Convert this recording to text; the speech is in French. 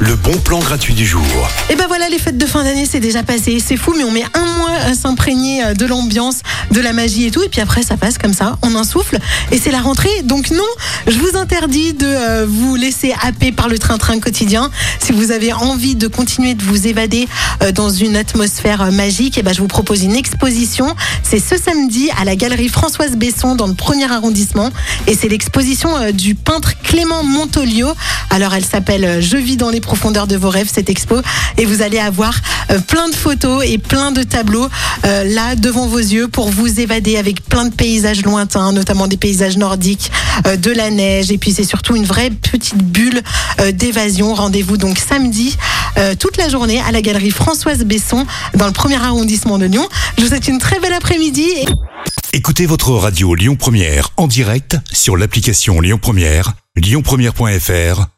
Le bon plan gratuit du jour. Et ben voilà, les fêtes de fin d'année, c'est déjà passé. C'est fou, mais on met un mois à s'imprégner euh, de l'ambiance, de la magie et tout. Et puis après, ça passe comme ça, on en souffle. Et c'est la rentrée. Donc non, je vous interdis de euh, vous laisser happer par le train-train quotidien. Si vous avez envie de continuer de vous évader euh, dans une atmosphère magique, et ben je vous propose une exposition. C'est ce samedi à la galerie Françoise Besson dans le premier arrondissement. Et c'est l'exposition du peintre Clément Montolio. Alors elle s'appelle euh, Je vis dans les profondeurs de vos rêves, cette expo. Et vous allez avoir euh, plein de photos et plein de tableaux euh, là devant vos yeux pour vous évader avec plein de paysages lointains, notamment des paysages nordiques, de la neige. Et puis c'est surtout une vraie petite bulle d'évasion. Rendez-vous donc samedi toute la journée à la galerie Françoise Besson dans le premier arrondissement de Lyon. Je vous souhaite une très belle après-midi. Et... Écoutez votre radio Lyon Première en direct sur l'application Lyon Première, lyonpremière.fr